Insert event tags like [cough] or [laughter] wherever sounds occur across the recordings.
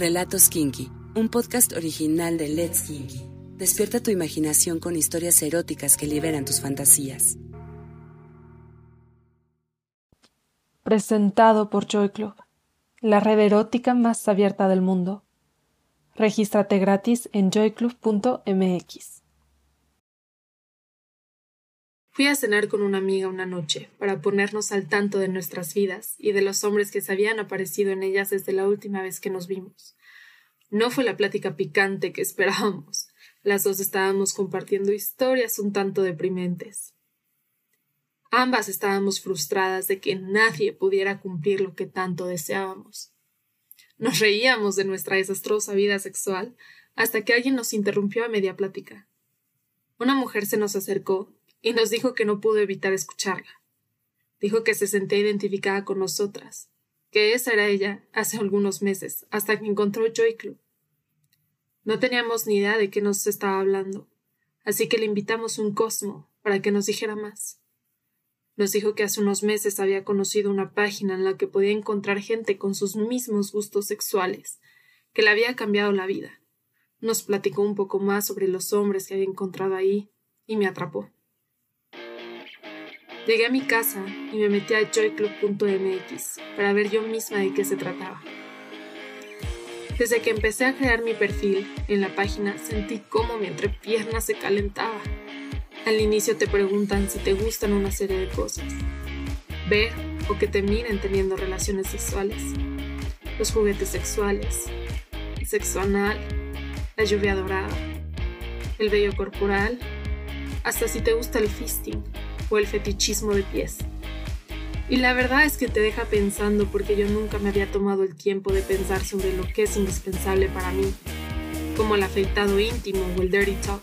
Relatos Kinky, un podcast original de Let's Kinky. Despierta tu imaginación con historias eróticas que liberan tus fantasías. Presentado por Joy Club, la red erótica más abierta del mundo. Regístrate gratis en joyclub.mx. Fui a cenar con una amiga una noche para ponernos al tanto de nuestras vidas y de los hombres que se habían aparecido en ellas desde la última vez que nos vimos. No fue la plática picante que esperábamos. Las dos estábamos compartiendo historias un tanto deprimentes. Ambas estábamos frustradas de que nadie pudiera cumplir lo que tanto deseábamos. Nos reíamos de nuestra desastrosa vida sexual hasta que alguien nos interrumpió a media plática. Una mujer se nos acercó y nos dijo que no pudo evitar escucharla. Dijo que se sentía identificada con nosotras, que esa era ella hace algunos meses, hasta que encontró Joy Club. No teníamos ni idea de qué nos estaba hablando, así que le invitamos un Cosmo para que nos dijera más. Nos dijo que hace unos meses había conocido una página en la que podía encontrar gente con sus mismos gustos sexuales, que le había cambiado la vida. Nos platicó un poco más sobre los hombres que había encontrado ahí y me atrapó. Llegué a mi casa y me metí a joyclub.mx para ver yo misma de qué se trataba. Desde que empecé a crear mi perfil en la página sentí cómo mi entrepierna se calentaba. Al inicio te preguntan si te gustan una serie de cosas. Ver o que te miren teniendo relaciones sexuales. Los juguetes sexuales. El sexo anal. La lluvia dorada. El vello corporal. Hasta si te gusta el fisting o el fetichismo de pies. Y la verdad es que te deja pensando porque yo nunca me había tomado el tiempo de pensar sobre lo que es indispensable para mí, como el afeitado íntimo o el dirty talk.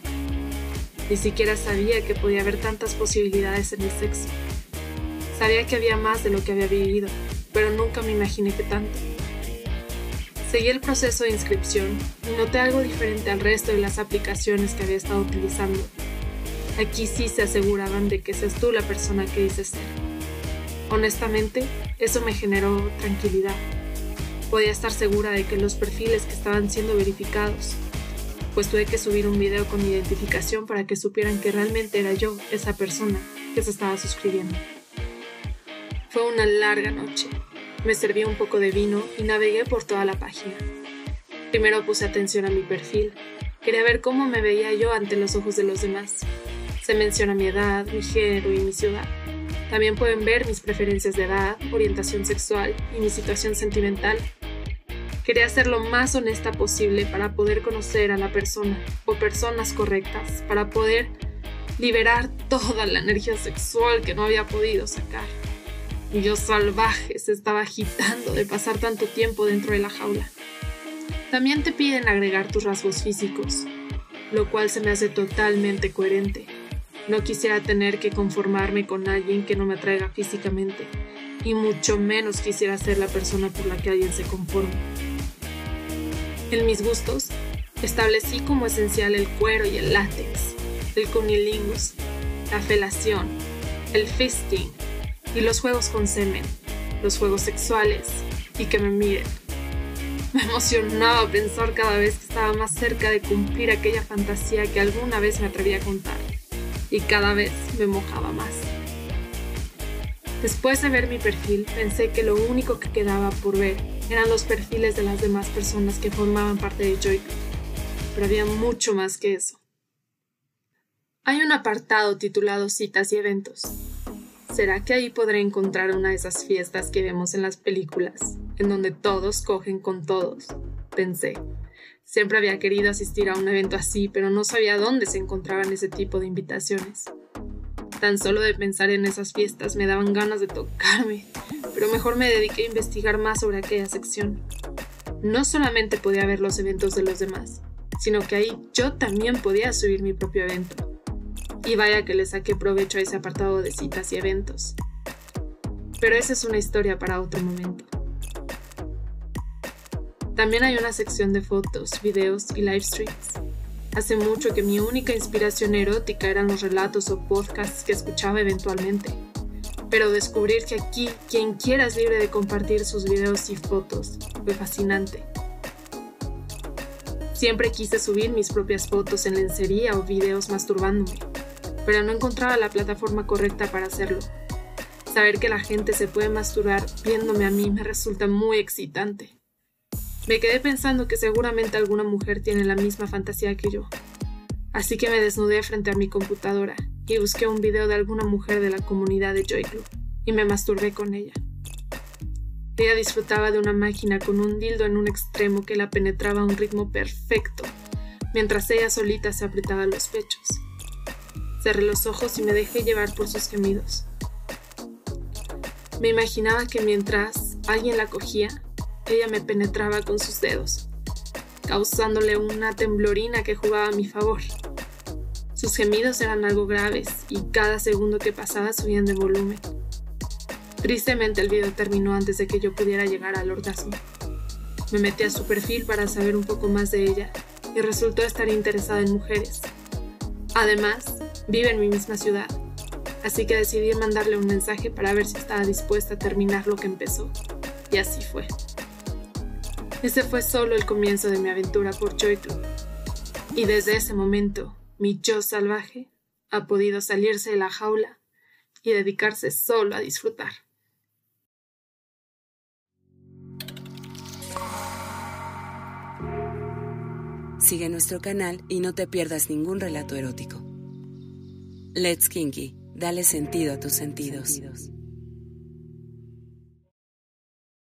Ni siquiera sabía que podía haber tantas posibilidades en el sexo. Sabía que había más de lo que había vivido, pero nunca me imaginé que tanto. Seguí el proceso de inscripción y noté algo diferente al resto de las aplicaciones que había estado utilizando Aquí sí se aseguraban de que seas tú la persona que dices ser. Honestamente, eso me generó tranquilidad. Podía estar segura de que los perfiles que estaban siendo verificados, pues tuve que subir un video con identificación para que supieran que realmente era yo esa persona que se estaba suscribiendo. Fue una larga noche. Me serví un poco de vino y navegué por toda la página. Primero puse atención a mi perfil. Quería ver cómo me veía yo ante los ojos de los demás. Se menciona mi edad, mi género y mi ciudad. También pueden ver mis preferencias de edad, orientación sexual y mi situación sentimental. Quería ser lo más honesta posible para poder conocer a la persona o personas correctas, para poder liberar toda la energía sexual que no había podido sacar. Y yo salvaje se estaba agitando de pasar tanto tiempo dentro de la jaula. También te piden agregar tus rasgos físicos, lo cual se me hace totalmente coherente. No quisiera tener que conformarme con alguien que no me atraiga físicamente, y mucho menos quisiera ser la persona por la que alguien se conforme. En mis gustos, establecí como esencial el cuero y el látex, el cunilingus, la felación, el fisting y los juegos con semen, los juegos sexuales y que me miren. [laughs] Me emocionaba pensar cada vez que estaba más cerca de cumplir aquella fantasía que alguna vez me atreví a contar y cada vez me mojaba más. Después de ver mi perfil, pensé que lo único que quedaba por ver eran los perfiles de las demás personas que formaban parte de Joy, pero había mucho más que eso. Hay un apartado titulado Citas y Eventos. ¿Será que ahí podré encontrar una de esas fiestas que vemos en las películas, en donde todos cogen con todos? Pensé. Siempre había querido asistir a un evento así, pero no sabía dónde se encontraban ese tipo de invitaciones. Tan solo de pensar en esas fiestas me daban ganas de tocarme, pero mejor me dediqué a investigar más sobre aquella sección. No solamente podía ver los eventos de los demás, sino que ahí yo también podía subir mi propio evento. Y vaya que le saqué provecho a ese apartado de citas y eventos. Pero esa es una historia para otro momento. También hay una sección de fotos, videos y live streams. Hace mucho que mi única inspiración erótica eran los relatos o podcasts que escuchaba eventualmente. Pero descubrir que aquí quien quiera es libre de compartir sus videos y fotos fue fascinante. Siempre quise subir mis propias fotos en lencería o videos masturbándome, pero no encontraba la plataforma correcta para hacerlo. Saber que la gente se puede masturbar viéndome a mí me resulta muy excitante. Me quedé pensando que seguramente alguna mujer tiene la misma fantasía que yo. Así que me desnudé frente a mi computadora y busqué un video de alguna mujer de la comunidad de Joy Club y me masturbé con ella. Ella disfrutaba de una máquina con un dildo en un extremo que la penetraba a un ritmo perfecto, mientras ella solita se apretaba los pechos. Cerré los ojos y me dejé llevar por sus gemidos. Me imaginaba que mientras alguien la cogía, ella me penetraba con sus dedos, causándole una temblorina que jugaba a mi favor. Sus gemidos eran algo graves y cada segundo que pasaba subían de volumen. Tristemente el video terminó antes de que yo pudiera llegar al orgasmo. Me metí a su perfil para saber un poco más de ella y resultó estar interesada en mujeres. Además, vive en mi misma ciudad, así que decidí mandarle un mensaje para ver si estaba dispuesta a terminar lo que empezó. Y así fue. Ese fue solo el comienzo de mi aventura por Club. Y desde ese momento mi yo salvaje ha podido salirse de la jaula y dedicarse solo a disfrutar. Sigue nuestro canal y no te pierdas ningún relato erótico. Let's Kinky, dale sentido a tus sentidos.